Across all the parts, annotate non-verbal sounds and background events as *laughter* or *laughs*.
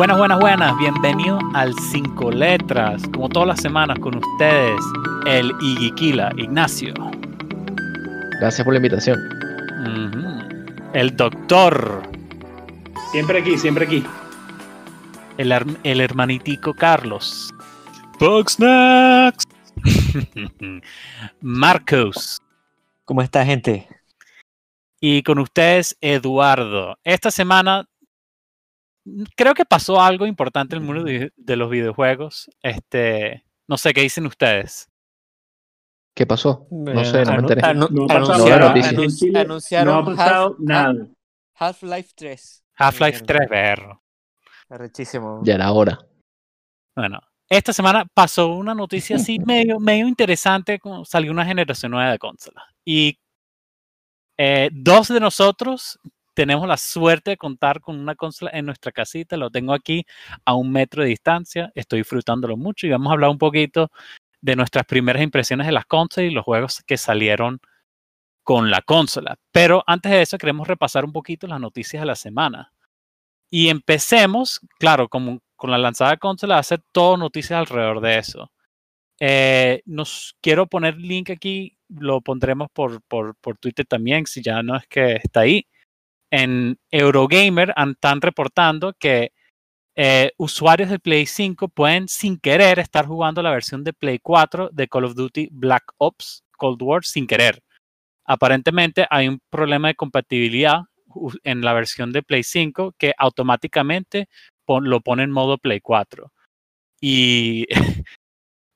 Buenas, buenas, buenas. Bienvenido al Cinco Letras. Como todas las semanas con ustedes, el Iguiquila, Ignacio. Gracias por la invitación. El doctor. Siempre aquí, siempre aquí. El, her- el hermanitico Carlos. Bugsnax. *laughs* Marcos. ¿Cómo está, gente? Y con ustedes, Eduardo. Esta semana creo que pasó algo importante en el mundo de, de los videojuegos. Este, no sé qué dicen ustedes. ¿Qué pasó? No Eh, sé, no me enteré. anu- anunciaron- no Half- nada. Half-Life 3. Half-Life Mierda, 3, berro. Arrechísimo. Ya era hora. Bueno, esta semana pasó una noticia así medio, medio interesante, como salió una generación nueva de consolas. Y eh, dos de nosotros tenemos la suerte de contar con una consola en nuestra casita. Lo tengo aquí a un metro de distancia. Estoy disfrutándolo mucho y vamos a hablar un poquito de nuestras primeras impresiones de las consolas y los juegos que salieron con la consola. Pero antes de eso queremos repasar un poquito las noticias de la semana. Y empecemos, claro, como con la lanzada de consola, hacer todo noticias alrededor de eso. Eh, nos quiero poner link aquí, lo pondremos por, por, por Twitter también, si ya no es que está ahí. En Eurogamer están reportando que eh, usuarios de Play 5 pueden sin querer estar jugando la versión de Play 4 de Call of Duty Black Ops Cold War sin querer. Aparentemente hay un problema de compatibilidad en la versión de Play 5 que automáticamente lo pone en modo Play 4. Y *laughs*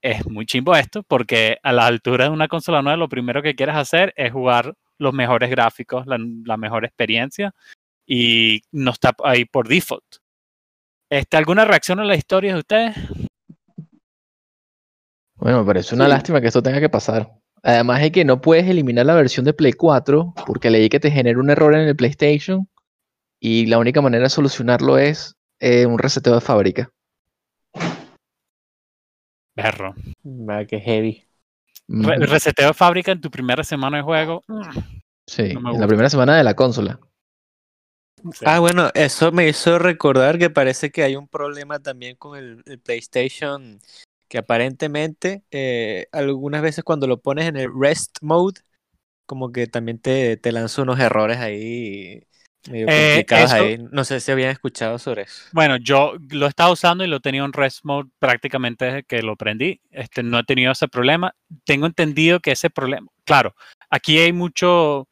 es muy chimbo esto porque a la altura de una consola nueva lo primero que quieres hacer es jugar los mejores gráficos, la, la mejor experiencia y no está ahí por default. Este, ¿Alguna reacción a la historia de ustedes? Bueno, me parece una Sí. lástima que esto tenga que pasar. Además de que no puedes eliminar la versión de Play 4 porque leí que te genera un error en el PlayStation y la única manera de solucionarlo es eh, un reseteo de fábrica. Berro. Va, que heavy. Mm, Re- reseteo de fábrica en tu primera semana de juego. sí, no en la primera semana de la consola. Sí. Ah, bueno, eso me hizo recordar que parece que hay un problema también con el, el PlayStation, que aparentemente eh, algunas veces cuando lo pones en el rest mode, como que también te, te lanza unos errores ahí Eh, complicados eso- ahí. No sé si habían escuchado sobre eso. Bueno, yo lo estaba usando y lo tenía en rest mode prácticamente desde que lo prendí. Este, no he tenido ese problema. Tengo entendido que ese problema, claro, aquí hay mucho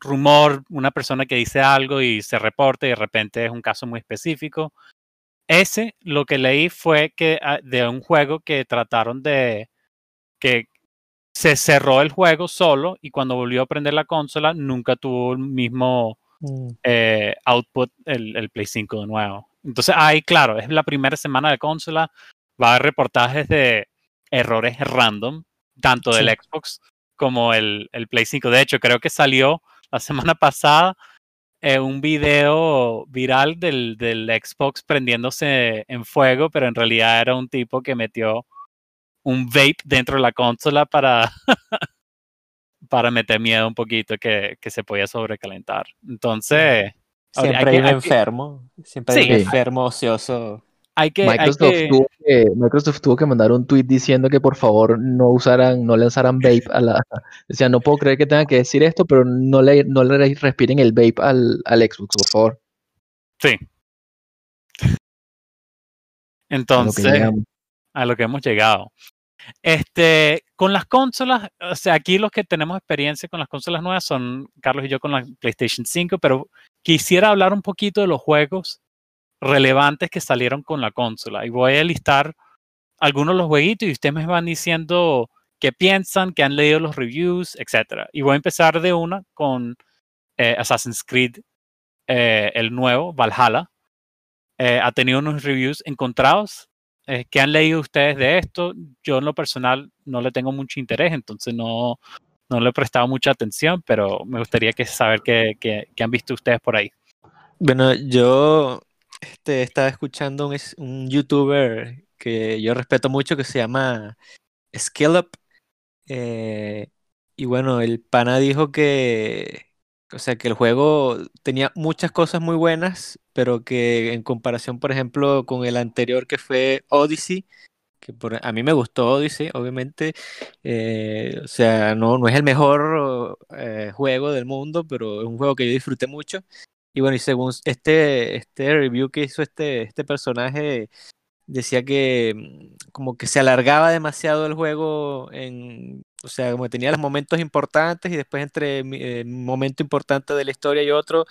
rumor, una persona que dice algo y se reporta y de repente es un caso muy específico. Ese, lo que leí fue que ah, de un juego que trataron de que se cerró el juego solo y cuando volvió a prender la consola nunca tuvo el mismo eh, output el, el Play 5 de nuevo. Entonces ahí, claro, es la primera semana de consola, va a haber reportajes de errores random, tanto del. Xbox como el, el Play 5. De hecho, creo que salió la *laughs* semana pasada eh, un video viral del, del Xbox prendiéndose en fuego, pero en realidad era un tipo que metió un vape dentro de la consola para, *laughs* para meter miedo un poquito que, que se podía sobrecalentar. Entonces, Siempre hay un que- enfermo, siempre hay un enfermo ocioso. hay que, hay Microsoft, que- tuvo que, Microsoft tuvo que mandar un tweet diciendo que por favor no usaran, no lanzaran vape a la. *laughs* Decía, no puedo creer que tenga que decir esto, pero no le, no le respiren el vape al, al Xbox, por favor. Sí. a lo que Entonces, a lo que hemos llegado. Este, con las consolas, o sea, aquí los que tenemos experiencia con las consolas nuevas son Carlos y yo con la PlayStation 5, pero quisiera hablar un poquito de los juegos relevantes que salieron con la consola. Y voy a listar algunos de los jueguitos y ustedes me van diciendo qué piensan, qué han leído los reviews, etc. Y voy a empezar de una con eh, Assassin's Creed, eh, el nuevo, Valhalla. Eh, ha tenido unos reviews encontrados. Eh, ¿Qué han leído ustedes de esto? Yo en lo personal no le tengo mucho interés, entonces no, no le he prestado mucha atención, pero me gustaría que saber qué, qué- han visto ustedes por ahí. Bueno, yo este, estaba escuchando un, un youtuber que yo respeto mucho que se llama Scale Up. eh, y bueno, el pana dijo que, O sea, que el juego tenía muchas cosas muy buenas, pero que en comparación, por ejemplo, con el anterior que fue Odyssey, que a mí me gustó Odyssey, obviamente, eh, o sea, no, no es el mejor eh, juego del mundo, pero es un juego que yo disfruté mucho. Y bueno, y según este, este review que hizo este, este personaje, decía que mm, como que se alargaba demasiado el juego en, o sea, como tenía los momentos importantes y después entre eh, momento importante de la historia y otro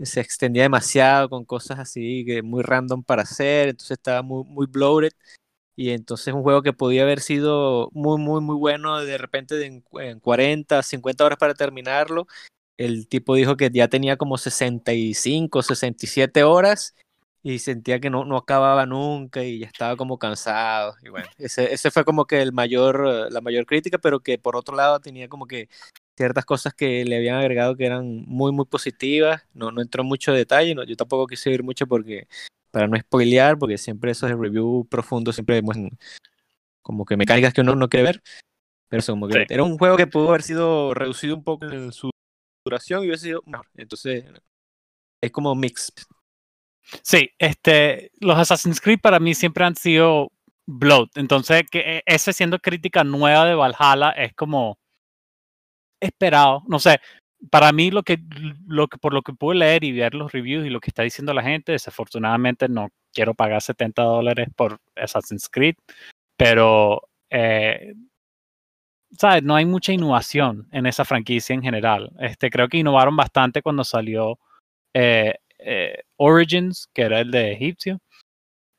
se extendía demasiado con cosas así que muy random para hacer, entonces estaba muy, muy bloated y entonces un juego que podía haber sido muy, muy, muy bueno de repente en, en 40, 50 horas para terminarlo. El tipo dijo que ya tenía como 65, 67 horas y sentía que no, no acababa nunca y ya estaba como cansado. Y bueno, ese, ese fue como que el mayor, la mayor crítica, pero que por otro lado tenía como que ciertas cosas que le habían agregado que eran muy, muy positivas. No, no entró en mucho detalle, no, yo tampoco quise ir mucho porque para no spoilear, porque siempre esos de review profundo siempre como que mecánicas que uno no quiere ver. Pero eso, como que Sí. era un juego que pudo haber sido reducido un poco en su duración y hubiese sido mejor. Entonces, es como mix. Sí, este, los Assassin's Creed para mí siempre han sido bloat. Entonces, que eh, ese siendo crítica nueva de Valhalla es como esperado. No sé, para mí lo que, lo que por lo que pude leer y ver los reviews y lo que está diciendo la gente, desafortunadamente no quiero pagar 70 dólares por Assassin's Creed, pero eh, ¿sabes? no hay mucha innovación en esa franquicia en general. Este, creo que innovaron bastante cuando salió eh, eh, Origins, que era el de Egipcio.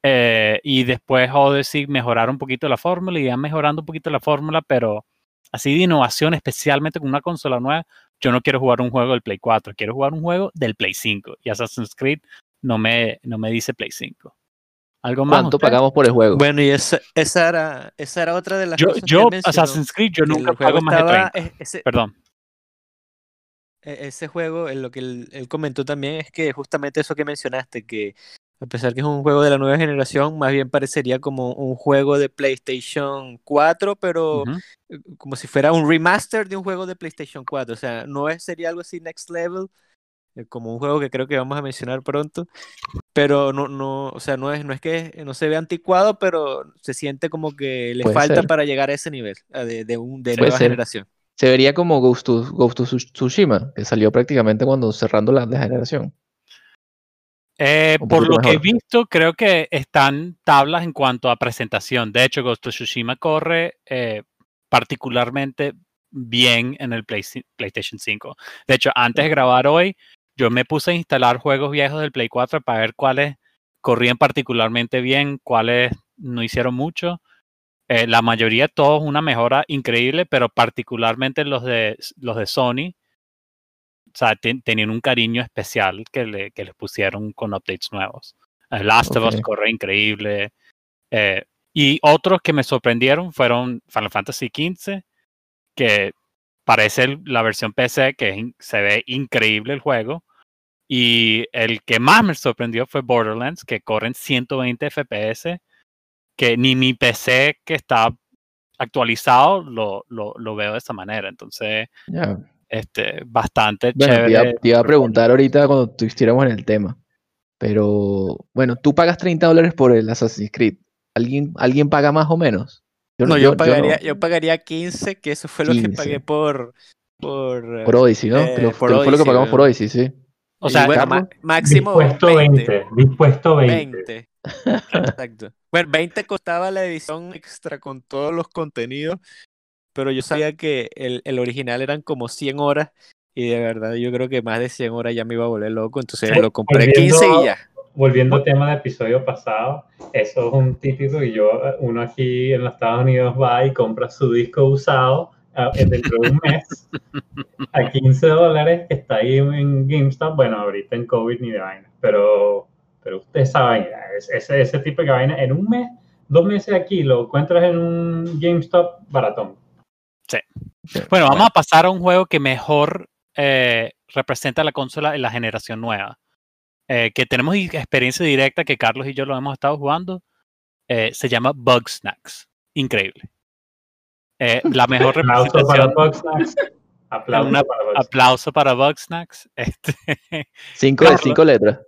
Eh, y después Odyssey mejoraron un poquito la fórmula y ya mejorando un poquito la fórmula, pero así de innovación, especialmente con una consola nueva, yo no quiero jugar un juego del Play 4, quiero jugar un juego del Play 5. Y Assassin's Creed no me, no me dice Play 5. ¿Algo más? ¿Cuánto ustedes? pagamos por el juego? Bueno, y esa, esa, era, esa era otra de las Yo, cosas que yo mencionó, Assassin's Creed, yo que nunca juego pago más de estaba- 30. e- ese, Perdón. E- ese juego, en lo que él, él comentó también es que justamente eso que mencionaste, que a pesar que es un juego de la nueva generación, más bien parecería como un juego de PlayStation 4, pero eh, como si fuera un remaster de un juego de PlayStation 4. O sea, no es, sería algo así next level, eh, como un juego que creo que vamos a mencionar pronto. Pero no, no, o sea, no es, no es que no se ve anticuado, pero se siente como que le Puede falta ser. para llegar a ese nivel, de, de, un, de nueva ser. generación. Se vería como Ghost of, Ghost Tsushima, que salió prácticamente cuando cerrando la, generación. Eh, por lo que he mejor. visto, creo que están tablas en cuanto a presentación. De hecho, Ghost of Tsushima corre eh, particularmente bien en el Play- PlayStation 5. De hecho, antes de grabar hoy, yo me puse a instalar juegos viejos del Play 4 para ver cuáles corrían particularmente bien, cuáles no hicieron mucho. Eh, la mayoría, todos una mejora increíble, pero particularmente los de, los de Sony, o sea, ten- tenían un cariño especial que, le, que les pusieron con updates nuevos. El Last of Us corre increíble. eh, y otros que me sorprendieron fueron Final Fantasy XV, que parece la versión PC, que se ve increíble el juego. Y el que más me sorprendió fue Borderlands, que corre en 120 FPS, que ni mi PC que está actualizado lo, lo, lo veo de esa manera. Entonces, Ya. este, bastante Bueno, te chévere. iba, te iba a preguntar ahorita cuando estuviéramos en el tema. Pero bueno, tú pagas 30 dólares por el Assassin's Creed. ¿Alguien, ¿alguien paga más o menos? No, yo, pagaría, no. yo pagaría 15, que eso fue lo que 15. pagué por. Por, Por Odyssey, ¿no? eh, lo- por que fue lo que Odyssey, pagamos por weón. Odyssey, sí. O sea, bueno, máximo dispuesto 20. 20. Dispuesto 20. 20. Exacto. Bueno, 20 costaba la edición extra con todos los contenidos, pero yo sabía que el, el original eran como 100 horas y de verdad yo creo que más de 100 horas ya me iba a volver loco, entonces Sí, lo compré volviendo- 15 y ya. Volviendo al tema del episodio pasado, eso es un típico y yo, uno aquí en los Estados Unidos va y compra su disco usado ah, dentro de un mes a 15 dólares que está ahí en GameStop. Bueno, ahorita en COVID ni de vaina, pero, pero ustedes saben, es- ese, ese tipo de vaina en un mes, dos meses aquí, lo encuentras en un GameStop baratón. Bueno, vamos a pasar a un juego que mejor eh, representa la consola en la generación nueva. Eh, que tenemos experiencia directa que Carlos y yo lo hemos estado jugando. Eh, se llama Bug Snacks. Increíble. Eh, la mejor *laughs* Aplauso para representación. Aplauso Una- para Bugsnax. Aplauso para Bugsnax. *laughs* Este, Cinco Carlos. cinco letras.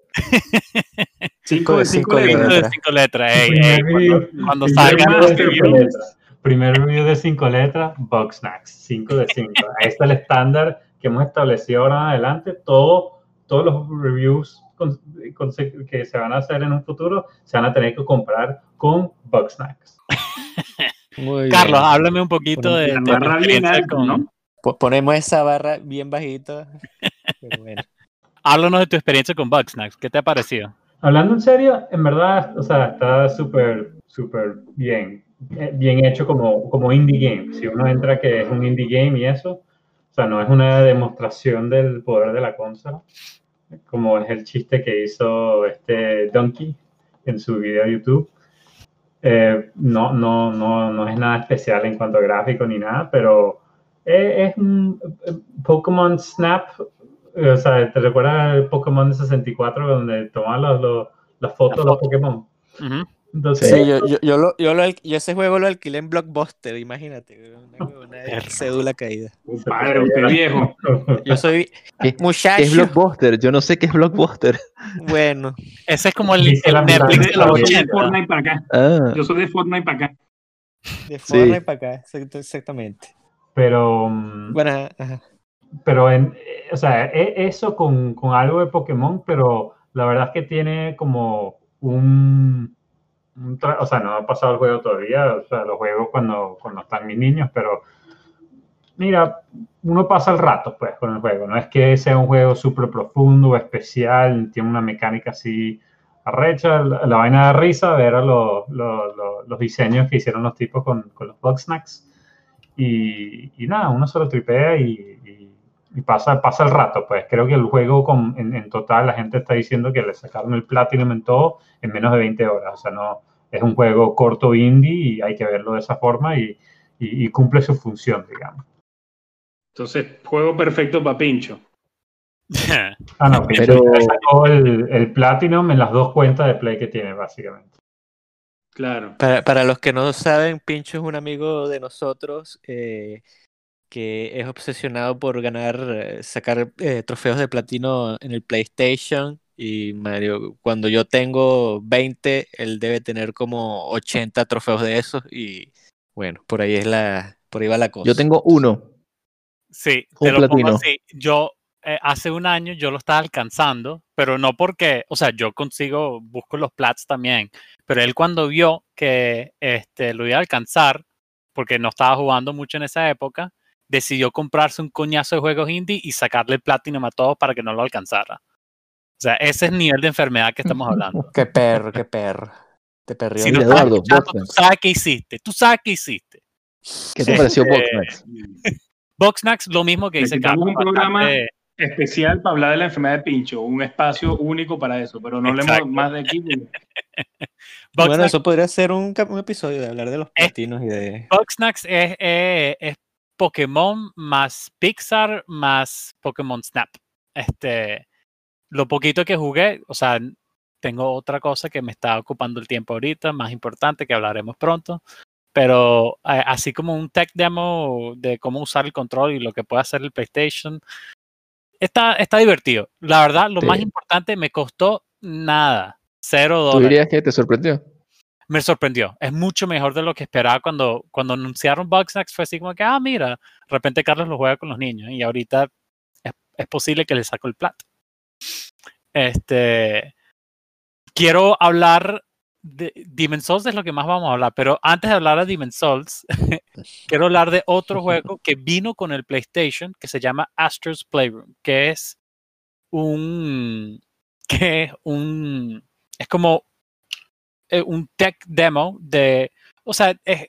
Cinco de cinco Cinco de letras. cinco de letras. cinco letras. ey, Primer ey, cuando, salgan review los cinco letras. Primer review de cinco letras, Bugsnax, 5 de 5. Ahí está el estándar que hemos establecido ahora en adelante. Todo, todos los reviews con- con- que se van a hacer en un futuro se van a tener que comprar con Bugsnax. *laughs* Muy Carlos, bien. háblame un poquito de, La de tu barra bien alta, con, ¿no? Po- Ponemos esa barra bien bajita. *laughs* Pero bueno. Háblanos de tu experiencia con Bugsnax. ¿Qué te ha parecido? Hablando en serio, en verdad, o sea, está súper, súper bien, eh, bien hecho como, como indie game. Si uno entra que es un indie game y eso, o sea, no es una demostración del poder de la consola, como es el chiste que hizo este Donkey en su video de YouTube. Eh, no, no, no, no es nada especial en cuanto a gráfico ni nada, pero es, es un eh, Pokémon Snap o sea, ¿te recuerdas el Pokémon de 64 donde tomaban los, los- las fotos de los. Pokémon? Entonces, Sí, yo, yo, yo, lo, yo, lo yo ese juego lo alquilé en Blockbuster, imagínate. Una, *laughs* una cédula caída. Padre, usted viejo. Yo soy ¿Qué- ¿Qué muchacho. es Blockbuster? Yo no sé qué es Blockbuster. Bueno, Ese es como el, Netflix de los Yo soy de 80. Fortnite para acá. Ah, Yo soy de Fortnite para acá. de Sí. Fortnite para acá, exactamente. pero, mm, Bueno, ajá, ajá. Pero en, eh, o sea, e- eso con, con algo de Pokémon, pero la verdad es que tiene como un, un o sea, no ha pasado el juego todavía, o sea, lo juego cuando, cuando están mis niños, pero mira, uno pasa el rato pues con el juego, no es que sea un juego súper profundo especial, tiene una mecánica así arrecha, la, la vaina de risa, ver a los, los, los- diseños que hicieron los tipos con, con los Bugsnax y, y nada, uno se lo tripea y, y- y pasa, pasa el rato, pues creo que el juego con- en, en total la gente está diciendo que le sacaron el Platinum en todo en menos de 20 horas, o sea, no, es un juego corto indie y hay que verlo de esa forma y, y- y cumple su función, digamos. Entonces, juego perfecto para Pincho. *laughs* Ah, no, Pero- pero sacó el, el Platinum en las dos cuentas de Play que tiene, básicamente. Claro. Para, para los que no saben, Pincho es un amigo de nosotros eh, que es obsesionado por ganar, eh, sacar eh, trofeos de platino en el PlayStation. Y Mario, cuando yo tengo 20, él debe tener como 80 trofeos de esos. Y bueno, por ahí es la, por ahí va la cosa. yo tengo uno. Sí, Un te lo pongo platino. así. Yo eh, hace un año yo lo estaba alcanzando, pero no porque, o sea, yo consigo, busco los plats también, pero él cuando vio que este, lo iba a alcanzar, porque no estaba jugando mucho en esa época, decidió comprarse un coñazo de juegos indie y sacarle el platinum a todos para que no lo alcanzara. O sea, ese es el nivel de enfermedad que estamos hablando. *laughs* Qué perro, qué perro. Te perrió. Si no Eduardo, tú Boxnax. sabes qué hiciste, tú sabes qué hiciste. ¿Qué te pareció Eh, Boxnax? *laughs* Boxnax, lo mismo que dice Carlos. un programa bastante- Especial para hablar de la enfermedad de Pincho. Un espacio único para eso. Pero no Exacto. hablemos más de aquí. *laughs* Bueno, eso podría ser un, un episodio de hablar de los Es- platinos y de. Bugsnax es, eh, es Pokémon más Pixar más Pokémon Snap. Este, lo poquito que jugué, o sea, tengo otra cosa que me está ocupando el tiempo ahorita, más importante, que hablaremos pronto. Pero eh, así como un tech demo de cómo usar el control y lo que puede hacer el PlayStation, está, está divertido. La verdad, lo más importante, me costó nada. Cero ¿Tú dólares dirías que te sorprendió? Me sorprendió. Es mucho mejor de lo que esperaba cuando, cuando anunciaron Bugsnax. Fue así como que, ah, mira, de repente Carlos lo juega con los niños y ahorita es, es posible que le saco el plato. Este, quiero hablar de Demon Souls, es lo que más vamos a hablar, pero antes de hablar de Demon Souls, *laughs* quiero hablar de otro *laughs* juego que vino con el PlayStation que se llama Astro's Playroom, que es un, que es un, es como eh, un tech demo de, o sea, es-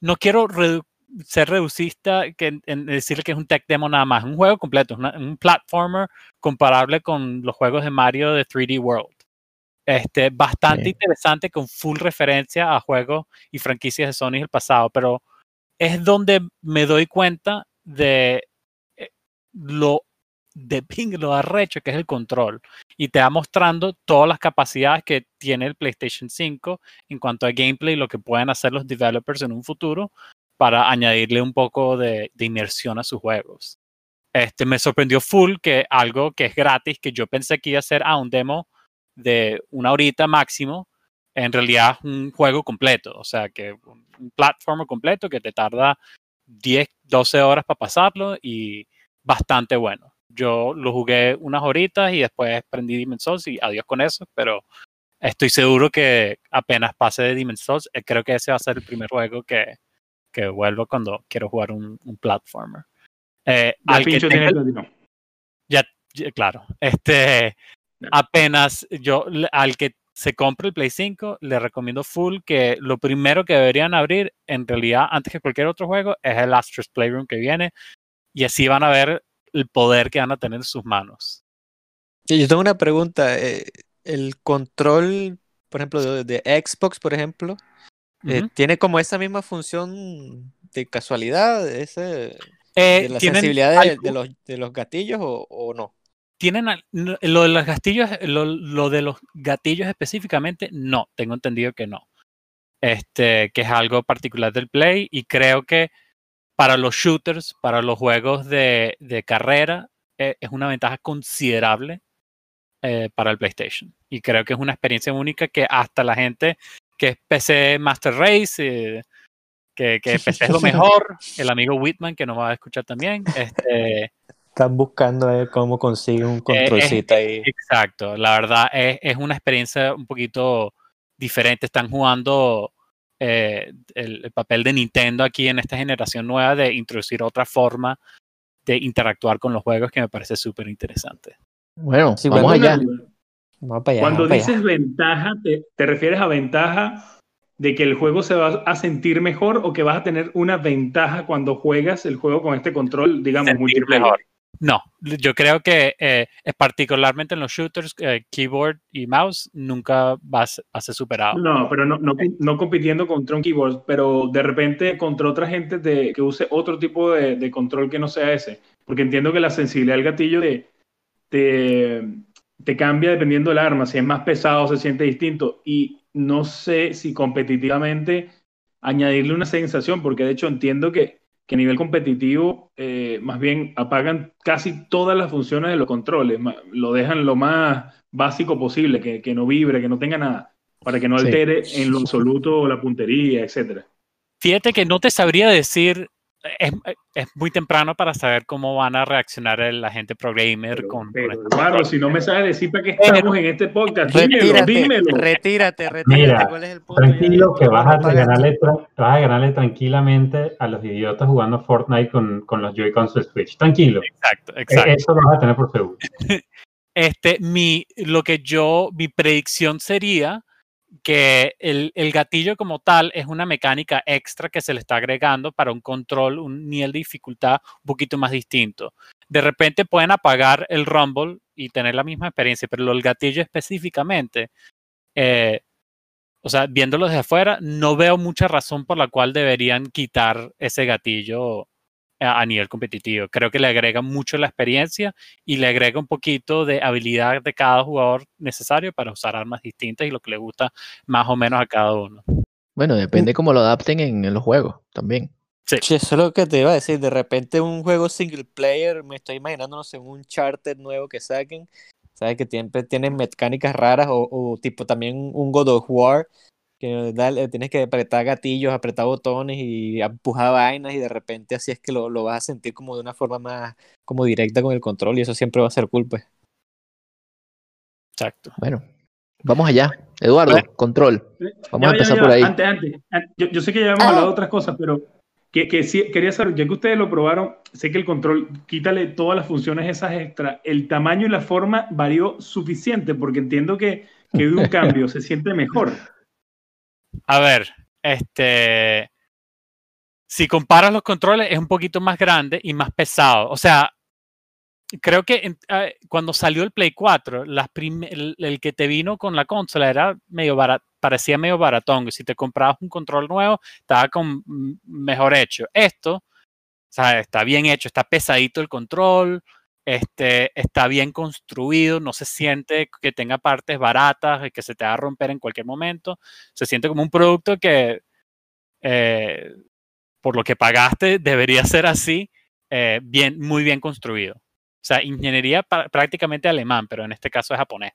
no quiero redu- ser reducista que, en, en decirle que es un tech demo nada más, un juego completo, una- un platformer comparable con los juegos de Mario de 3D World. Este, bastante Sí. interesante con full referencia a juegos y franquicias de Sony del pasado, pero es donde me doy cuenta de eh, lo de ping, lo arrecho que es el control y te va mostrando todas las capacidades que tiene el PlayStation 5 en cuanto a gameplay lo que pueden hacer los developers en un futuro. para añadirle un poco de, inmersión a sus juegos. Este, me sorprendió full que algo que es gratis, que yo pensé que iba a ser a un demo de una horita máximo, en realidad es un juego completo, o sea, que un platformer completo que te tarda 10, 12 horas para pasarlo y bastante bueno. Yo lo jugué unas horitas y después prendí Demon's Souls y adiós con eso, pero estoy seguro que apenas pase de Demon's Souls, eh, creo que ese va a ser el primer juego que, que vuelvo cuando quiero jugar un, un platformer. Eh, Ya al que tenga tiene el- ya, ya, claro. Este, apenas yo, al que se compre el Play 5, le recomiendo full que lo primero que deberían abrir, en realidad, antes que cualquier otro juego, es el Astro's Playroom que viene. Y así van a ver el poder que van a tener en sus manos. Yo tengo una pregunta. eh, el control, por ejemplo, de, de Xbox, por ejemplo, eh. ¿tiene como esa misma función de casualidad, ese, Eh, de la sensibilidad de, los, de los gatillos o, o no? tienen lo de los gatillos, lo, lo de los gatillos específicamente, no, tengo entendido que no. Este, que es algo particular del Play y creo que para los shooters, para los juegos de, de carrera, eh, es una ventaja considerable eh, para el PlayStation. Y creo que es una experiencia única que hasta la gente que es PC Master Race, eh, que, que PC es lo *laughs* mejor, el amigo Whitman que nos va a escuchar también, este, Están buscando cómo consiguen un controlcito ahí. Exacto, la verdad es, es una experiencia un poquito diferente. Están jugando eh, el, el papel de Nintendo aquí en esta generación nueva de introducir otra forma de interactuar con los juegos que me parece súper interesante. Bueno, Sí, vamos allá. Vamos para allá. Cuando vamos para allá. dices ventaja, te, te refieres a ventaja de que el juego se va a sentir mejor o que vas a tener una ventaja cuando juegas el juego con este control, digamos, Sentir multiplayer. mejor. No, yo creo que eh, particularmente en los shooters, eh, keyboard y mouse nunca va a ser, superado. No, pero no, no, compitiendo contra un keyboard, pero de repente contra otra gente que use otro tipo de, control que no sea ese. Porque entiendo que la sensibilidad del gatillo te cambia dependiendo del arma. Si es más pesado, se siente distinto. Y no sé si competitivamente añadirle una sensación, porque de hecho entiendo que, que a nivel competitivo, eh, más bien apagan casi todas las funciones de los controles. Lo dejan lo más básico posible, que, que no vibre, que no tenga nada para que no Sí. altere en lo absoluto la puntería, etcétera. Fíjate que no te sabría decir, es, es muy temprano para saber cómo van a reaccionar el- la gente pro gamer Pero, con, con pero, hermano, control. si no me sabes decir para qué Pero- estamos en este podcast, dímelo, Retírate, dímelo. retírate, retírate. Mira, ¿Cuál es el punto? Tranquilo, que vas a, ganarle, tra- vas a ganarle tranquilamente a los idiotas jugando Fortnite con, con los Joy-Cons de Switch. Tranquilo, Exacto, e- exacto. eso lo vas a tener por seguro. *laughs* Este, mi, lo que yo, mi predicción sería que el, el gatillo como tal es una mecánica extra que se le está agregando para un control, un nivel de dificultad un poquito más distinto. De repente pueden apagar el rumble y tener la misma experiencia, pero el gatillo específicamente, eh, o sea, viéndolo desde afuera, no veo mucha razón por la cual deberían quitar ese gatillo a, a nivel competitivo. Creo que le agrega mucho la experiencia y le agrega un poquito de habilidad de cada jugador necesario para usar armas distintas y lo que le gusta más o menos a cada uno. Bueno, depende cómo lo adapten en, en los juegos también. Sí, eso es lo que te iba a decir. De repente un juego single player, me estoy imaginando, no sé, un charter nuevo que saquen. Sabes que siempre tienen mecánicas raras o, o tipo también un God of War que dale, tienes que apretar gatillos, apretar botones y empujar vainas y de repente así es que lo, lo vas a sentir como de una forma más como directa con el control y eso siempre va a ser cool pues. Exacto. Bueno, vamos allá. Eduardo, Bueno. control. Vamos Ya a ya empezar por ahí. Antes, antes, an- yo, yo sé que ya hemos hablado de otras cosas, pero que, que sí, quería saber, ya que ustedes lo probaron, sé que el control, quítale todas las funciones esas extra, el tamaño y la forma varió suficiente, porque entiendo que, que de un *laughs* cambio se siente mejor. A ver, este. Si comparas los controles, es un poquito más grande y más pesado. O sea, creo que eh, cuando salió el Play 4, las el, que te vino con la consola era medio barat, parecía medio baratón. Si te comprabas un control nuevo, estaba con mejor hecho. Esto, o sea, está bien hecho, está pesadito el control, este, está bien construido, no se siente que tenga partes baratas y que se te va a romper en cualquier momento. Se siente como un producto que eh, por lo que pagaste, debería ser así, eh, bien, muy bien construido. O sea, ingeniería prácticamente alemán, pero en este caso es japonés.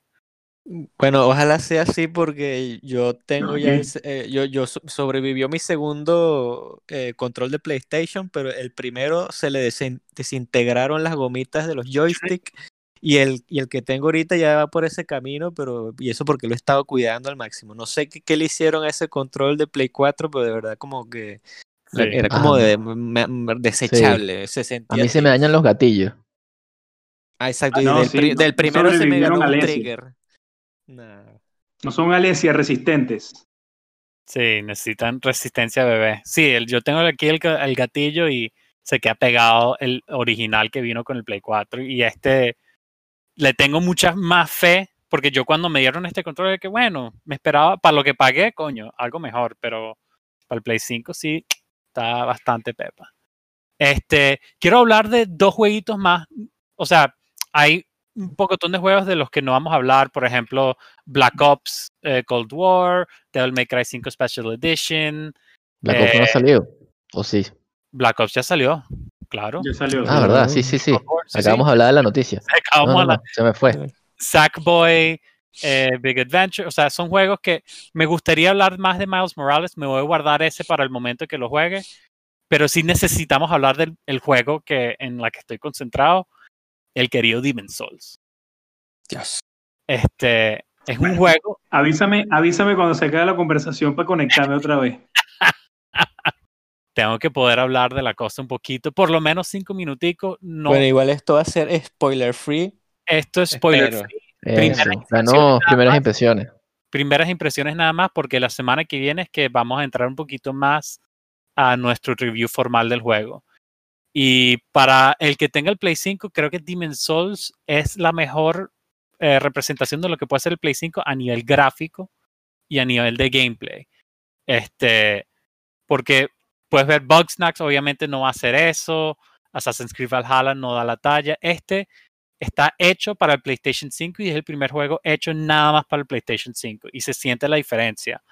Bueno, ojalá sea así porque yo tengo ya, el eh, yo, yo so- sobrevivió mi segundo eh, control de PlayStation, pero el primero se le desintegraron las gomitas de los joystick y el, y el que tengo ahorita ya va por ese camino, pero y eso porque lo he estado cuidando al máximo. No sé qué, qué le hicieron a ese control de Play 4, pero de verdad como que Sí. era como Ah, de, me- me- desechable, se A sentía mí se me así. dañan los gatillos. Ah, exacto, Ah, y no, del, sí, pri- no- del no primero se me sobrevivieron ganó al un trigger. Nah. No son Alesia resistentes. Sí, necesitan resistencia bebé. Sí, el, yo tengo aquí el, ga- el gatillo y se queda pegado el original que vino con el Play 4. Y este le tengo mucha más fe, porque yo cuando me dieron este control, de que bueno, me esperaba para lo que pagué, coño, algo mejor, pero para el Play 5 sí está bastante pepa. Este, quiero hablar de dos jueguitos más. O sea, hay un pocotón de juegos de los que no vamos a hablar, por ejemplo, Black Ops eh, Cold War, Devil May Cry 5 Special Edition, La cosa no ha Eh, salido. ¿O sí? Black Ops ya salió, claro. Ya salió. Ah, ¿verdad? Sí, sí, sí. Cold War, sí, Acabamos sí. de hablar de la noticia. *laughs* Acabamos No, de no, se me fue. Sackboy, eh, Big Adventure, o sea, son juegos que me gustaría hablar más de Miles Morales, me voy a guardar ese para el momento que lo juegue, pero sí necesitamos hablar del el juego que en la que estoy concentrado, el querido Demon Souls. Dios. Este es un juego, Avísame, avísame cuando se acabe la conversación para conectarme otra vez. *laughs* tengo que poder hablar de la cosa un poquito, por lo menos cinco minuticos, no, Bueno, igual esto va a ser spoiler free. esto es spoiler espero. free, Eso. Primeras Ganó primeras impresiones. primeras impresiones nada más, porque la semana que viene es que vamos a entrar un poquito más a nuestro review formal del juego. Y para el que tenga el Play 5, creo que Demon's Souls es la mejor eh, representación de lo que puede ser el Play 5 a nivel gráfico y a nivel de gameplay. Este, porque puedes ver Bugsnax, obviamente no va a hacer eso. Assassin's Creed Valhalla no da la talla. Este está hecho para el PlayStation 5 y es el primer juego hecho nada más para el PlayStation 5 y se siente la diferencia.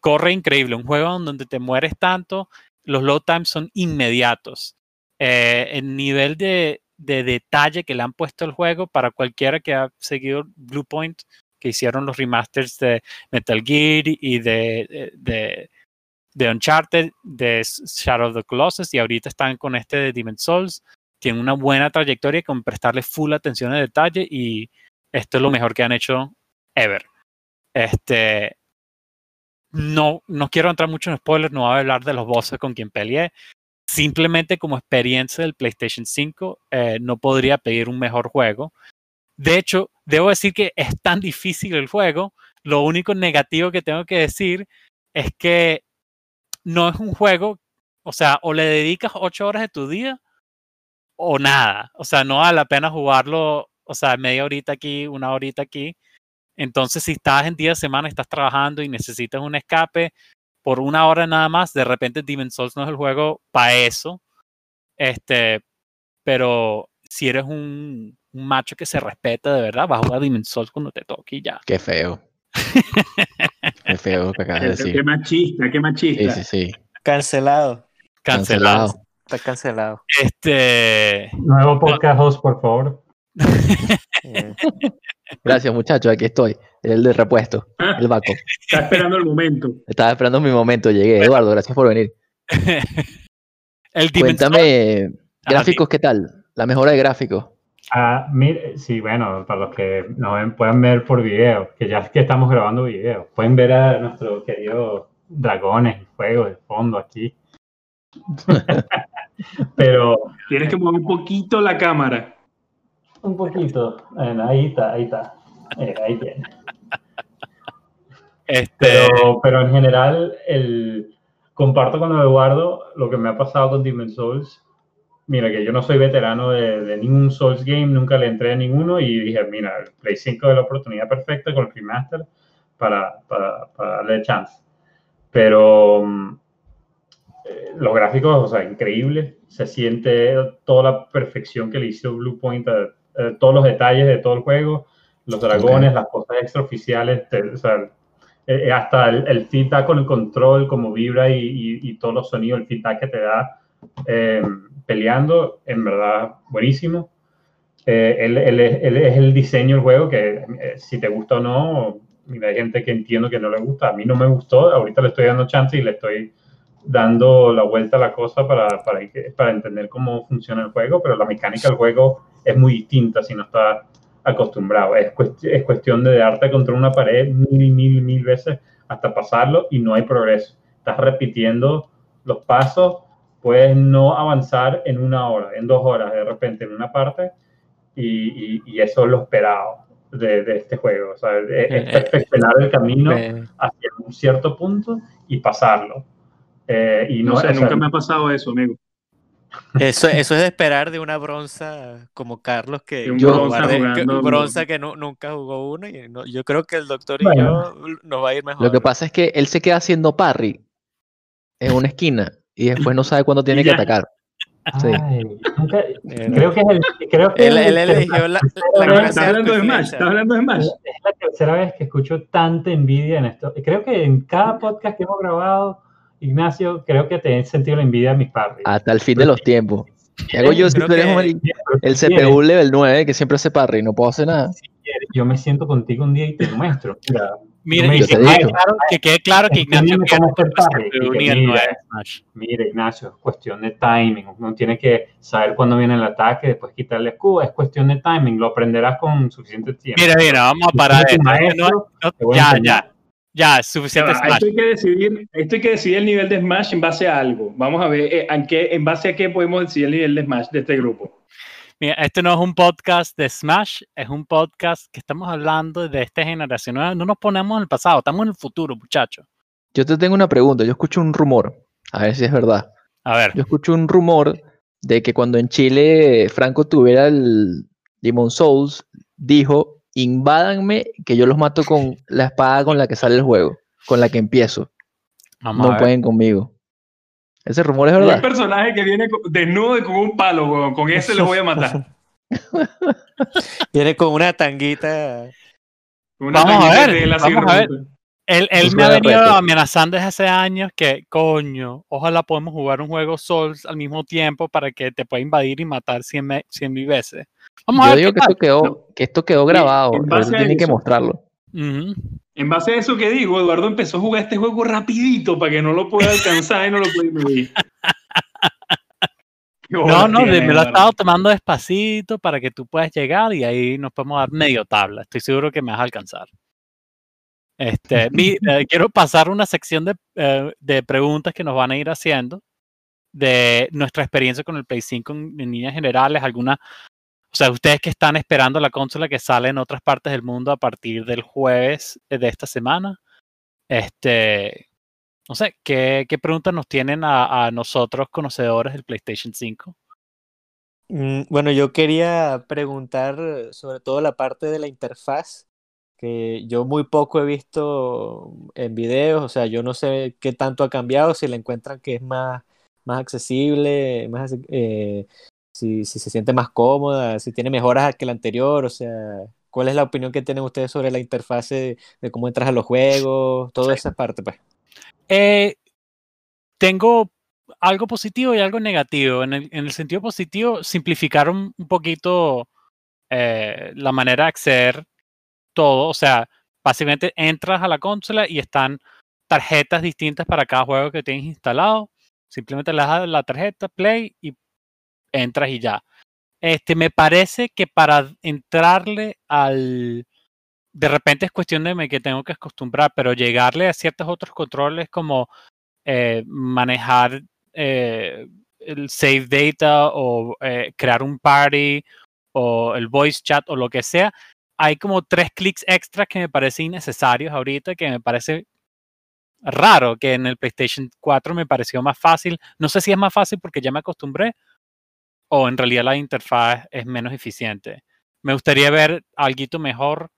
Corre increíble, un juego donde te mueres tanto, los load times son inmediatos. Eh, el nivel de, de detalle que le han puesto al juego para cualquiera que ha seguido Bluepoint, que hicieron los remasters de Metal Gear y de, de, de, Uncharted, de Shadow of the Colossus y ahorita están con este de Demon's Souls tiene una buena trayectoria con prestarle full atención al detalle y esto es lo mejor que han hecho ever. Este, no, no quiero entrar mucho en spoilers, no voy a hablar de los bosses con quien peleé. Simplemente como experiencia del PlayStation 5, eh, no podría pedir un mejor juego. De hecho, debo decir que es tan difícil el juego. Lo único negativo que tengo que decir es que no es un juego, o sea, o le dedicas ocho horas de tu día o nada. O sea, no vale la pena jugarlo, o sea, media horita aquí, una horita aquí. Entonces, si estás en día de semana, estás trabajando y necesitas un escape por una hora nada más, de repente Demon's Souls no es el juego para eso. Este, pero si eres un, un macho que se respeta de verdad, vas a jugar Demon's Souls cuando te toque y ya. Qué feo. Qué feo lo que acabas de Qué, decir. qué machista, qué Sí, machista. sí, sí. Cancelado. Cancelado. Está cancelado. Este, Nuevo podcast host, por favor. *laughs* *laughs* Gracias, muchachos. Aquí estoy. El de repuesto. El *laughs* vaco. Está esperando el momento. Estaba esperando mi momento. Llegué. Eduardo, gracias por venir. *laughs* el Cuéntame, Ajá, gráficos, ¿qué tal? La mejora de gráficos. Ah, mire, sí, bueno, para los que nos ven, puedan ver por video, que ya es que estamos grabando video, pueden ver a nuestros queridos dragones y fuego de fondo aquí. *laughs* Pero Tienes que mover un poquito la cámara. Un poquito, bueno, ahí está, ahí está, Eh, ahí tiene. este, Pero, pero en general, el, comparto con Eduardo lo que me ha pasado con Demon's Souls. Mira, que yo no soy veterano de, de ningún Souls game, nunca le entré a ninguno y dije, mira, el Play 5 es la oportunidad perfecta con el remaster para, para, para darle chance. Pero mm, eh, los gráficos, o sea, increíbles. Se siente toda la perfección que le hizo Bluepoint, a, a todos los detalles de todo el juego, los dragones, las cosas extraoficiales, te- o sea, eh, hasta el, el, feedback con el control, como vibra y, y, y todos los sonidos, el feedback que te da eh, peleando, en verdad, buenísimo. Eh, él, él, es, él, es, el diseño del juego, que eh, si te gusta o no, mira, hay gente que entiendo que no le gusta. A mí no me gustó, ahorita le estoy dando chance y le estoy dando la vuelta a la cosa para, para, para entender cómo funciona el juego, pero la mecánica del juego es muy distinta si no está acostumbrado. Es, cuest es cuestión de darte contra una pared mil y mil, mil veces hasta pasarlo y no hay progreso. Estás repitiendo los pasos, puedes no avanzar en una hora, en dos horas de repente en una parte y, y, y eso es lo esperado de, de este juego. O sea, es, es perfeccionar el camino hacia un cierto punto y pasarlo. Eh, y no, no sé, o sea, nunca me ha pasado eso, amigo. Eso, eso es de esperar de una bronza como Carlos, que, yo, bronza, que, bronza que no, nunca jugó uno. Y no, yo creo que el doctor bueno, y yo nos va a ir mejor. Lo que pasa es que él se queda haciendo parry en una esquina y después no sabe cuándo *laughs* tiene que atacar. Sí. Ay, nunca, creo que es el, creo que él, él eligió la, la, la ¿Estás hablando de Smash? ¿Estás hablando de Smash? Es la tercera vez que escucho tanta envidia en esto. Creo que en cada podcast que hemos grabado Ignacio, creo que te he sentido la envidia de mis padres. Hasta el fin de los tiempos. *laughs* ¿Qué hago yo si tú eres el, el CPU level 9 que siempre hace parry y no puedo hacer nada? Si quieres, yo me siento contigo un día y te muestro. Mira, Mira, y que quede, claro, que quede claro que Ignacio Mira, Ignacio, es cuestión de timing. Uno tiene que saber cuándo viene el ataque, después quitarle escudo. Es cuestión de timing. Lo aprenderás con suficiente tiempo. Mira, mira, vamos a parar no, ya, ya. Ya, es suficiente Smash. Esto hay, que decidir, esto hay que decidir el nivel de Smash en base a algo. Vamos a ver eh, en, qué, en base a qué podemos decidir el nivel de Smash de este grupo. Mira, este no es un podcast de Smash, es un podcast que estamos hablando de esta generación. No, no nos ponemos en el pasado, estamos en el futuro, muchachos. Yo te tengo una pregunta. Yo escucho un rumor, a ver si es verdad. A ver. Yo escucho un rumor de que cuando en Chile Franco tuviera el Demon Souls, dijo invádanme que yo los mato con la espada con la que sale el juego, con la que empiezo. Vamos no pueden conmigo. Ese rumor es verdad. Un personaje que viene desnudo y con un palo, weón. Con ese lo voy a matar. *laughs* viene con una tanguita. Una vamos tanguita a ver, la vamos a ver. Él, él me ha venido amenazando desde hace años que, coño, ojalá podamos jugar un juego Souls al mismo tiempo para que te pueda invadir y matar 100 mil veces. Vamos Yo a ver digo que esto, quedó, que esto quedó grabado, pero tiene que mostrarlo. Uh -huh. En base a eso que digo, Eduardo empezó a jugar este juego rapidito para que no lo pueda alcanzar y no lo pueda medir. *laughs* No, no, tiene, me lo he estado tomando despacito para que tú puedas llegar y ahí nos podemos dar medio tabla. Estoy seguro que me vas a alcanzar. Este, *laughs* mi, eh, quiero pasar una sección de, eh, de, preguntas que nos van a ir haciendo de nuestra experiencia con el Play 5 en, en líneas generales, alguna o sea, ustedes que están esperando la consola que sale en otras partes del mundo a partir del jueves de esta semana, este, no sé, ¿qué, preguntas nos tienen a, a, nosotros conocedores del PlayStation 5? Mm, bueno, yo quería preguntar sobre todo la parte de la interfaz, que yo muy poco he visto en videos, o sea, yo no sé qué tanto ha cambiado, si la encuentran que es más, más accesible, más... Eh, si, si, se siente más cómoda, si tiene mejoras que la anterior, o sea, ¿cuál es la opinión que tienen ustedes sobre la interfase de, de cómo entras a los juegos, toda esa parte, pues? Eh, tengo algo positivo y algo negativo. En el, en el sentido positivo, simplificaron un poquito eh, la manera de acceder todo, o sea, básicamente entras a la consola y están tarjetas distintas para cada juego que tienes instalado. Simplemente le das la tarjeta, play y entras y ya. Este, me parece que para entrarle al... De repente es cuestión de que tengo que acostumbrar, pero llegarle a ciertos otros controles como eh, manejar eh, el save data o eh, crear un party o el voice chat o lo que sea, hay como tres clics extras que me parecen innecesarios ahorita, que me parece raro, que en el PlayStation 4 me pareció más fácil. No sé si es más fácil porque ya me acostumbré, o en realidad la interfaz es menos eficiente. Me gustaría ver algo mejor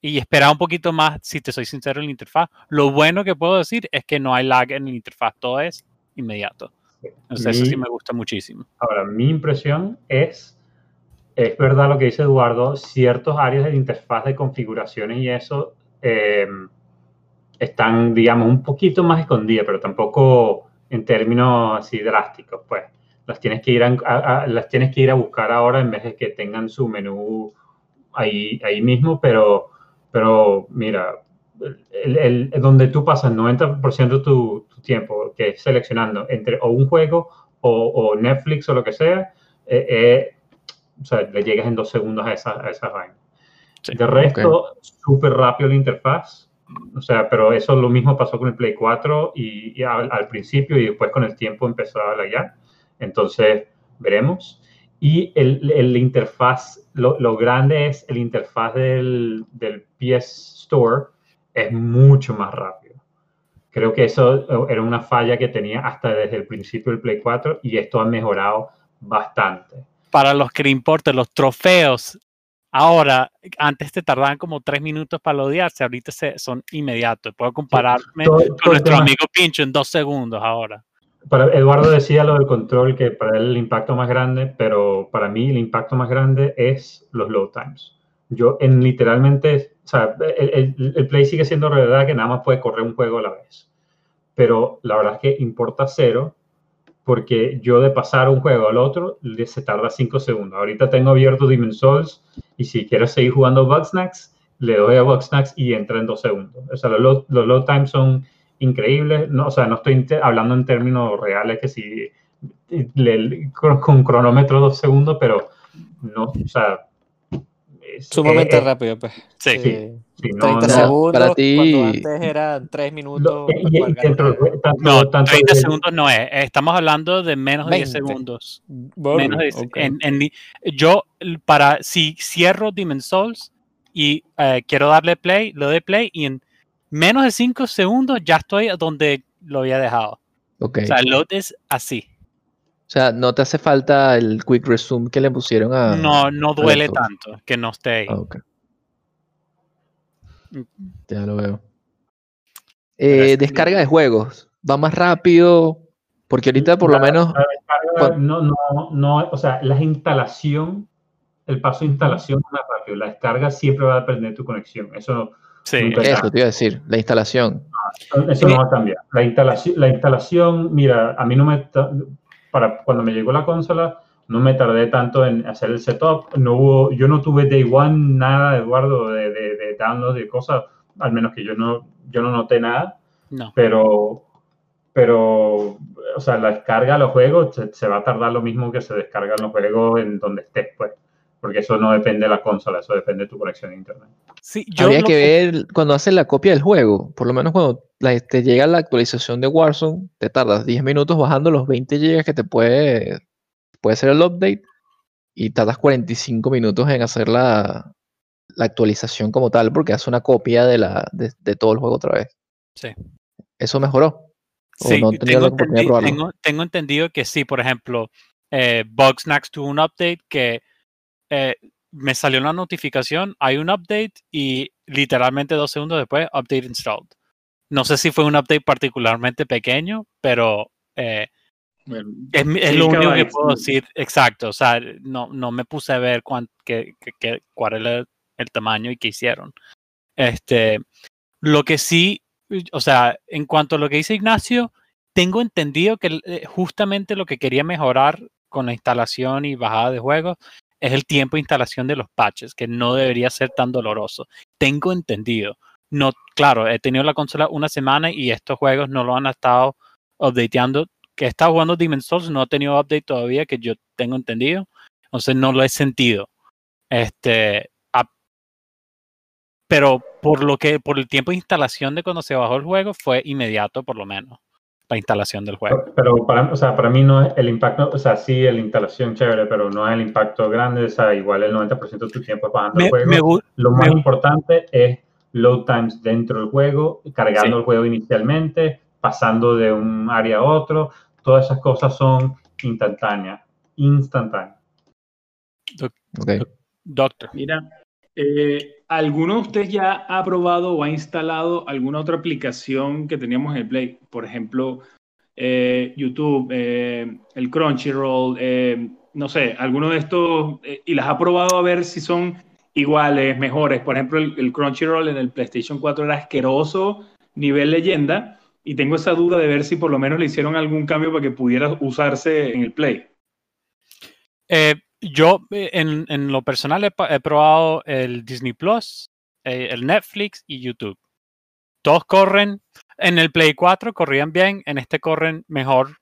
y esperar un poquito más, si te soy sincero, en la interfaz. Lo bueno que puedo decir es que no hay lag en la interfaz, todo es inmediato. Entonces, mi, eso sí me gusta muchísimo. Ahora, mi impresión es, es verdad lo que dice Eduardo, ciertos áreas de la interfaz de configuraciones y eso, eh, están, digamos, un poquito más escondidas, pero tampoco en términos así drásticos, pues. Las tienes que ir a, las tienes que ir a buscar ahora en vez de que tengan su menú ahí, ahí mismo, pero, pero mira, el, donde tú pasas 90% de tu, tu, tiempo, que es seleccionando entre o un juego o, Netflix o lo que sea, eh, eh, o sea, le llegas en dos segundos a esa, a esa vaina. de resto, súper rápido la interfaz. O sea, pero eso lo mismo pasó con el Play 4 y, al, principio y después con el tiempo empezó a lagar. Entonces, veremos. Y el, el interfaz, lo, lo, grande es el interfaz del, del PS Store es mucho más rápido. Creo que eso era una falla que tenía hasta desde el principio del Play 4 y esto ha mejorado bastante. Para los que le importen los trofeos, ahora, antes te tardaban como tres minutos para lodearse, ahorita se, son inmediatos. Puedo compararme con nuestro amigo Pincho en dos segundos ahora. Eduardo decía lo del control, que para él el impacto más grande, pero para mí el impacto más grande es los load times. Yo en literalmente, o sea, el, el, Play sigue siendo realidad que nada más puede correr un juego a la vez. Pero la verdad es que importa cero porque yo de pasar un juego al otro se tarda cinco segundos. Ahorita tengo abierto Demon's Souls y si quiero seguir jugando Bugsnax, le doy a Bugsnax y entra en dos segundos. O sea, los, los load times son increíbles. No, o sea, no estoy hablando en términos reales que si le, con, cronómetro dos segundos, pero no, o sea, Sumamente eh, eh, rápido, pues. Sí. sí. 30 segundos. Para ti... Antes eran 3 minutos. no, 30 segundos no es. Estamos hablando de menos de 10 segundos. menos de, en, en, yo, para si cierro Demon's Souls y eh, quiero darle play, lo doy play y en menos de 5 segundos ya estoy donde lo había dejado. Okay. O sea, el load es así. O sea, no te hace falta el quick resume que le pusieron a. No, no duele tanto que no esté ahí. Ah, mm. Ya lo veo. Eh, descarga de juegos. Va más rápido. Porque ahorita por lo menos. no, no, no, o sea, la instalación, el paso de instalación es más rápido. La descarga siempre va a depender de tu conexión. Eso. Sí, eso te iba a decir, la instalación. Eso no va a cambiar. La instalación, la instalación, mira, a mí no me para cuando me llegó la consola, no me tardé tanto en hacer el setup. No hubo, yo no tuve day one nada, Eduardo, de, de, de download de cosas, al menos que yo no, yo no noté nada. No. Pero, pero, o sea, la descarga de los juegos se, va a tardar lo mismo que se descargan los juegos en donde estés, pues. Porque eso no depende de la consola, eso depende de tu conexión a internet. Sí, yo Habría que ver cuando haces la copia del juego, por lo menos cuando te llega la actualización de Warzone, te tardas 10 minutos bajando los 20 GB que te puede, puede ser el update y tardas 45 minutos en hacer la, la actualización como tal, porque hace una copia de, la, de, todo el juego otra vez. Sí. ¿Eso mejoró? Sí, tengo, entendido, tengo, entendido que sí, por ejemplo, eh, Bugsnax tuvo un update que eh, me salió una notificación, hay un update y literalmente dos segundos después, update installed. No sé si fue un update particularmente pequeño, pero eh, es, lo único que puedo decir exacto. O sea, no, no me puse a ver cuán, cuál era el, tamaño y qué hicieron. Este, lo que sí, o sea, en cuanto a lo que dice Ignacio, tengo entendido que eh, justamente lo que quería mejorar con la instalación y bajada de juegos es el tiempo de instalación de los patches, que no debería ser tan doloroso. Tengo entendido no, claro, he tenido la consola una semana y estos juegos no lo han estado updateando. Que he jugando Demon's Souls, no ha tenido update todavía, que yo tengo entendido. Entonces no lo he sentido. Este, pero por lo que, por el tiempo de instalación de cuando se bajó el juego, fue inmediato por lo menos la instalación del juego. Pero, para, o sea, para mí no es el impacto, o sea, sí, la instalación chévere, pero no es el impacto grande, o sea, igual el 90% de tu tiempo es bajando el juego. lo más importante es load times dentro del juego, cargando el juego inicialmente, pasando de un área a otro, todas esas cosas son instantáneas, instantáneas. Doctor. Mira, eh, ¿alguno de ustedes ya ha probado o ha instalado alguna otra aplicación que teníamos en el Play? Por ejemplo, eh, YouTube, eh, el Crunchyroll, no sé, alguno de estos, y las ha probado a ver si son iguales, mejores. Por ejemplo, el, Crunchyroll en el PlayStation 4 era asqueroso nivel leyenda y tengo esa duda de ver si por lo menos le hicieron algún cambio para que pudiera usarse en el Play. Eh, yo, eh, en, en lo personal, he, probado el Disney Plus, eh, el Netflix y YouTube. Todos corren, en el Play 4 corrían bien, en este corren mejor,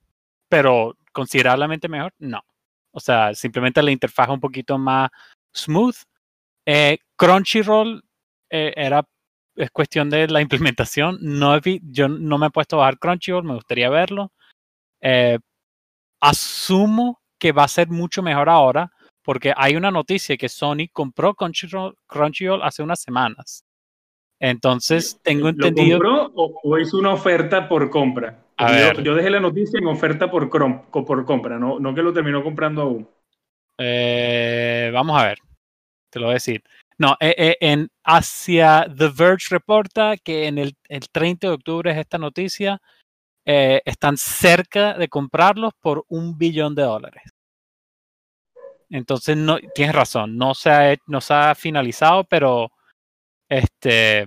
pero considerablemente mejor, no. O sea, simplemente la interfaz un poquito más smooth. Eh, Crunchyroll era, es cuestión de la *laughs* implementación. No he yo no me he puesto a bajar Crunchyroll, me gustaría verlo. Asumo que va a ser mucho mejor ahora, porque hay una noticia que Sony compró Crunchyroll, Crunchyroll hace unas semanas. Entonces, tengo ¿Lo entendido. compró o, o hizo una oferta por compra? A yo, ver. yo dejé la noticia en oferta por, crom- por compra, no, no que lo terminó comprando aún. Eh, vamos a ver, te lo voy a decir. No, eh, eh, en hacia The Verge reporta que en el, el 30 de octubre es esta noticia. están cerca de comprarlos por un billón de dólares. Entonces, no, tienes razón, no se ha, no se ha finalizado, pero este,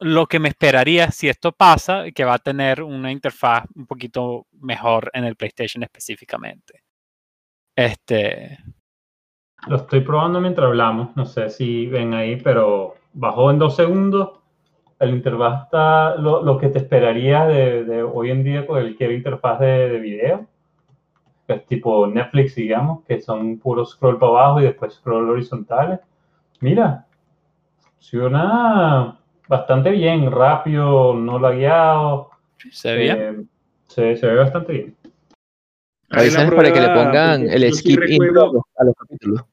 lo que me esperaría si esto pasa, que va a tener una interfaz un poquito mejor en el PlayStation específicamente. Este, Lo estoy probando mientras hablamos. No sé si ven ahí, pero bajó en dos segundos. El interfaz está lo, que te esperaría de, hoy en día con cualquier interfaz de video. Que es tipo Netflix, digamos, que son puro scroll para abajo y después scroll horizontales. Mira, funciona bastante bien, rápido, no lagueado. ¿se ve bien? eh, se, se ve bastante bien. Avísales para que le pongan el yo sí skip intro a los- capítulos.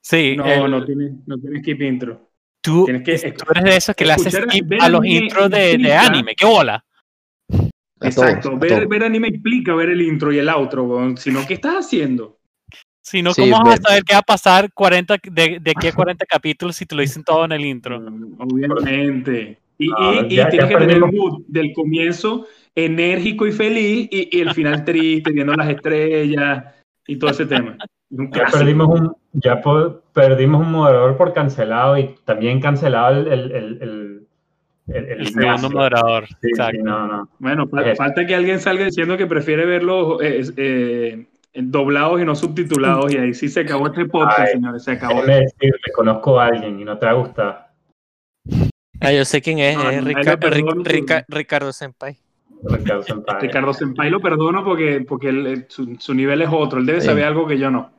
Sí, No, el- no tiene, no tiene skip intro. tú, tienes que tú eres de esos que le haces skip a los intros de, de anime. ¡Qué bola! A Exacto, todos, a ver, todos. ver anime implica ver el intro y el outro, weón. sino ¿qué estás haciendo? Si no, Sí, ¿cómo vas ve- a saber qué va a pasar 40, de, de aquí a 40 capítulos si te lo dicen todo en el intro? *laughs* Obviamente. Y, Ah, y- y ya- tienes ya que tener el perdimos. mood del comienzo enérgico y feliz y, y el final triste, viendo las estrellas y todo ese tema. Ya perdimos un, ya perdimos un moderador por cancelado y también cancelado el, el, el, el, el- el El segundo moderador. Sí, sí, Exacto. no, no. Bueno, Es- falta que alguien salga diciendo que prefiere verlos eh, eh, doblados y no subtitulados y ahí sí se acabó este podcast, Ay. señores, se acabó. Déjame decirte, conozco a alguien y no te va a gustar. Ah, yo sé quién es, No, es Rica- lo perdono Ric- por- Rica- Ricardo Senpai. Ricardo *laughs* Senpai. Ricardo Senpai lo perdono porque, porque él- él- su, su nivel es otro, él debe Sí. saber algo que yo no.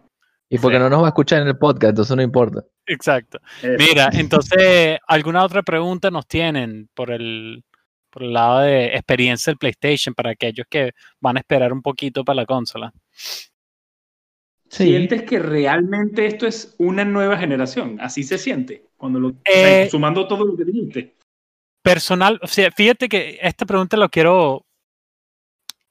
Y porque Sí. no nos va a escuchar en el podcast, entonces no importa. Exacto. Mira, entonces, ¿alguna otra pregunta nos tienen por el, por el lado de experiencia del PlayStation para aquellos que van a esperar un poquito para la consola? ¿Sientes que realmente esto es una nueva generación? Así se siente. Cuando lo, Eh, sumando todo lo que dijiste. Personal, o sea, fíjate que esta pregunta lo quiero,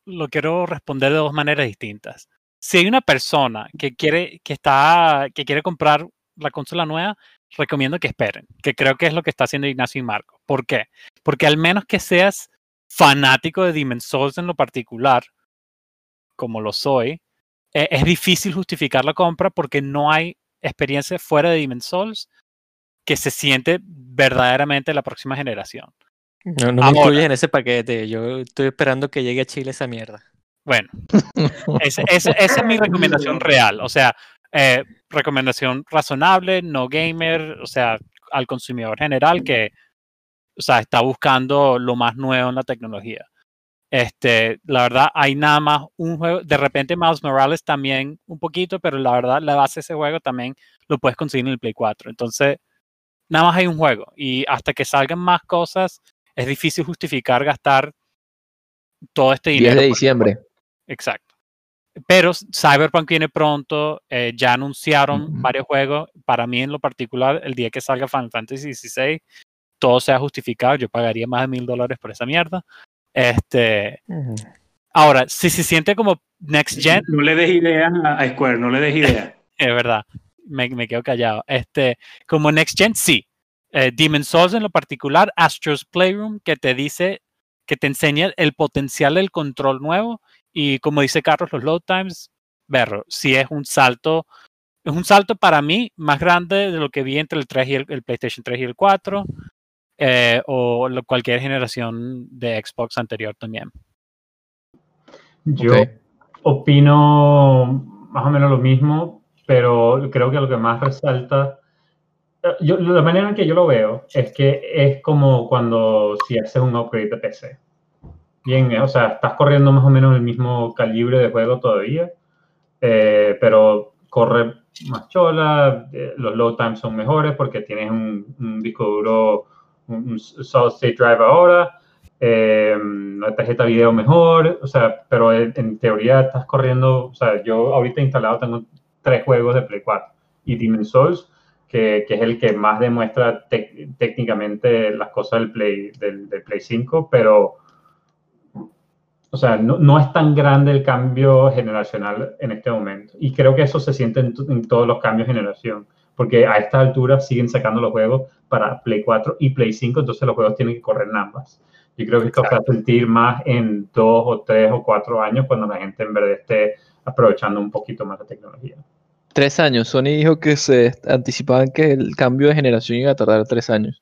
lo quiero responder de dos maneras distintas. Si hay una persona que quiere, que está, que quiere comprar la consola nueva, recomiendo que esperen, que creo que es lo que está haciendo Ignacio y Marco. ¿Por qué? Porque al menos que seas fanático de Demon's Souls en lo particular, como lo soy, eh, es difícil justificar la compra porque no hay experiencia fuera de Demon's Souls que se siente verdaderamente la próxima generación. No, no me Ahora. incluyes en ese paquete. Yo estoy esperando que llegue a Chile esa mierda. Bueno, ese- esa es mi recomendación real. O sea, eh, recomendación razonable, no gamer, o sea, al consumidor general que o sea, está buscando lo más nuevo en la tecnología. Este, la verdad, hay nada más un juego. De repente, Miles Morales también un poquito, pero la verdad, la base de ese juego también lo puedes conseguir en el Play 4. Entonces, nada más hay un juego. Y hasta que salgan más cosas, es difícil justificar gastar todo este 10 dinero. de por- diciembre. Exacto. Pero Cyberpunk viene pronto, eh, ya anunciaron varios juegos. Para mí, en lo particular, el día que salga Final Fantasy XVI, todo sea justificado. Yo pagaría más de mil dólares por esa mierda. Este, ahora, si se siente como Next Gen, No le des ideas a, Square, no le des ideas. *laughs* es verdad, me, me quedo callado. Este, como Next Gen, sí. Eh, Demon's Souls en lo particular, Astro's Playroom, que te dice, que te enseña el potencial del control nuevo. Y como dice Carlos, los load times, verlo, sí es un salto, es un salto para mí más grande de lo que vi entre el 3 y el, el PlayStation 3 y el 4. eh, o lo- cualquier generación de Xbox anterior también. Yo Ok. opino más o menos lo mismo, pero creo que lo que más resalta, eh, yo, la manera en que yo lo veo es que es como cuando si haces un upgrade de PC. Bien, o sea, estás corriendo más o menos el mismo calibre de juego todavía, eh, pero corre más chola, eh, los load times son mejores porque tienes un, un disco duro, un, un solid state drive ahora, eh, tarjeta video mejor, o sea, pero en, en teoría estás corriendo, o sea, yo ahorita instalado tengo tres juegos de Play 4 y Demon's Souls, que, que es el que más demuestra técnicamente las cosas del Play, del, del Play 5, pero, o sea, no, no es tan grande el cambio generacional en este momento. Y creo que eso se siente en, to- en todos los cambios de generación, porque a estas alturas siguen sacando los juegos para Play 4 y Play 5, entonces los juegos tienen que correr en ambas. Yo creo que esto se va a sentir más en dos o tres o cuatro años cuando la gente en verdad esté aprovechando un poquito más la tecnología. Tres años. Sony dijo que se anticipaban que el cambio de generación iba a tardar tres años.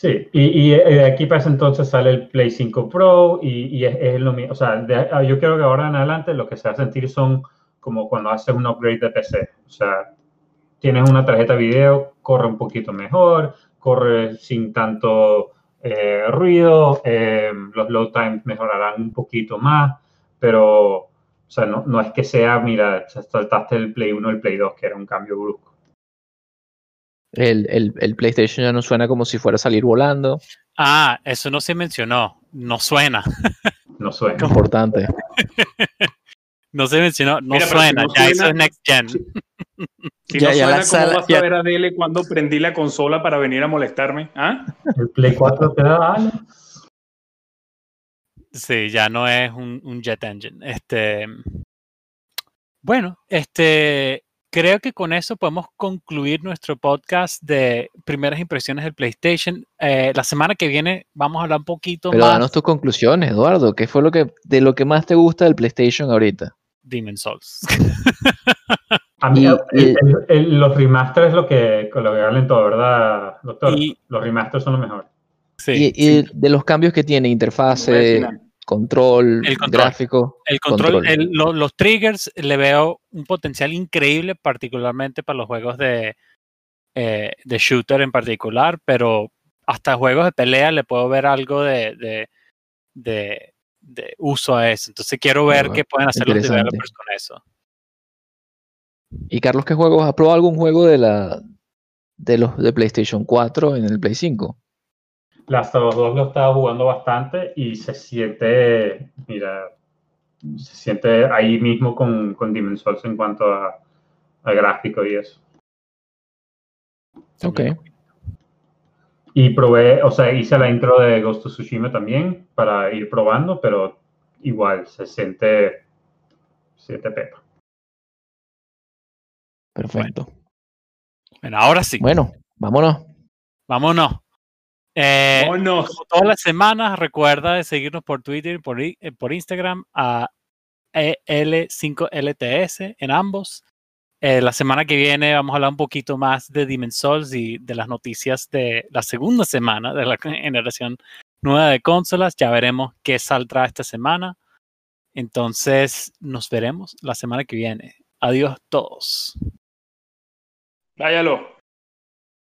Sí, y, y, eh, de aquí para ese entonces sale el Play 5 Pro y, y es, es lo mismo. O sea, de- ah, yo creo que ahora en adelante lo que se va a sentir son como cuando haces un upgrade de PC. O sea, tienes una tarjeta video, corre un poquito mejor, corre sin tanto eh, ruido, eh, los load times mejorarán un poquito más, pero o sea, no, no es que sea, mira, saltaste el Play 1 el Play 2, que era un cambio brusco. El, el- el PlayStation ya no suena como si fuera a salir volando. Ah, eso no se mencionó, no suena, *laughs* No suena. Importante. *laughs* no se mencionó, no Mira, pero si suena, no ya eso es Next Gen. Si *laughs* Ya- no ya la suena, ¿cómo sala- vas ya- a ver a Dele cuando prendí la consola para venir a molestarme? ¿Ah? El Play 4 te da alas. Sí, ya no es un, un jet engine. Este, bueno, este, creo que con eso podemos concluir nuestro podcast de primeras impresiones del PlayStation. Eh, la semana que viene vamos a hablar un poquito Pero más danos tus conclusiones, Eduardo. ¿Qué fue lo que de lo que más te gusta del PlayStation ahorita? Demon's Souls. *laughs* A mí, Y- el- el- el- los remasters es lo que, lo que hablan todo, ¿verdad, doctor? Y- los remasters son lo mejor. Sí, y y de los cambios que tiene, interfase, Final. Control, El control. gráfico. el control, control. el- lo- los triggers le veo un potencial increíble, particularmente para los juegos de, eh, de shooter en particular, pero hasta juegos de pelea le puedo ver algo de, de, de- de uso a eso. Entonces quiero ver Bueno, qué pueden hacer los developers con eso. ¿Y Carlos qué juegos? ¿Has probado algún juego de la de los de PlayStation 4 en el Play 5? Last of Us 2 lo estaba jugando bastante y se siente, mira, se siente ahí mismo con, con Demon's Souls en cuanto a, a gráfico y eso. Ok. Y probé, o sea, hice la intro de Ghost of Tsushima también para ir probando, pero igual se siente, se siente pepa. Perfecto. Bueno, ahora sí, Bueno, vámonos. vámonos. Eh, como todas las semanas, recuerda de seguirnos por Twitter y por, eh, por Instagram a E L5LTS en ambos. Eh, la semana que viene vamos a hablar un poquito más de Demon's Souls y de las noticias de la segunda semana de la *laughs* generación nueva de consolas. Ya veremos qué saldrá esta semana. Entonces, nos veremos la semana que viene. Adiós todos. Váyalo.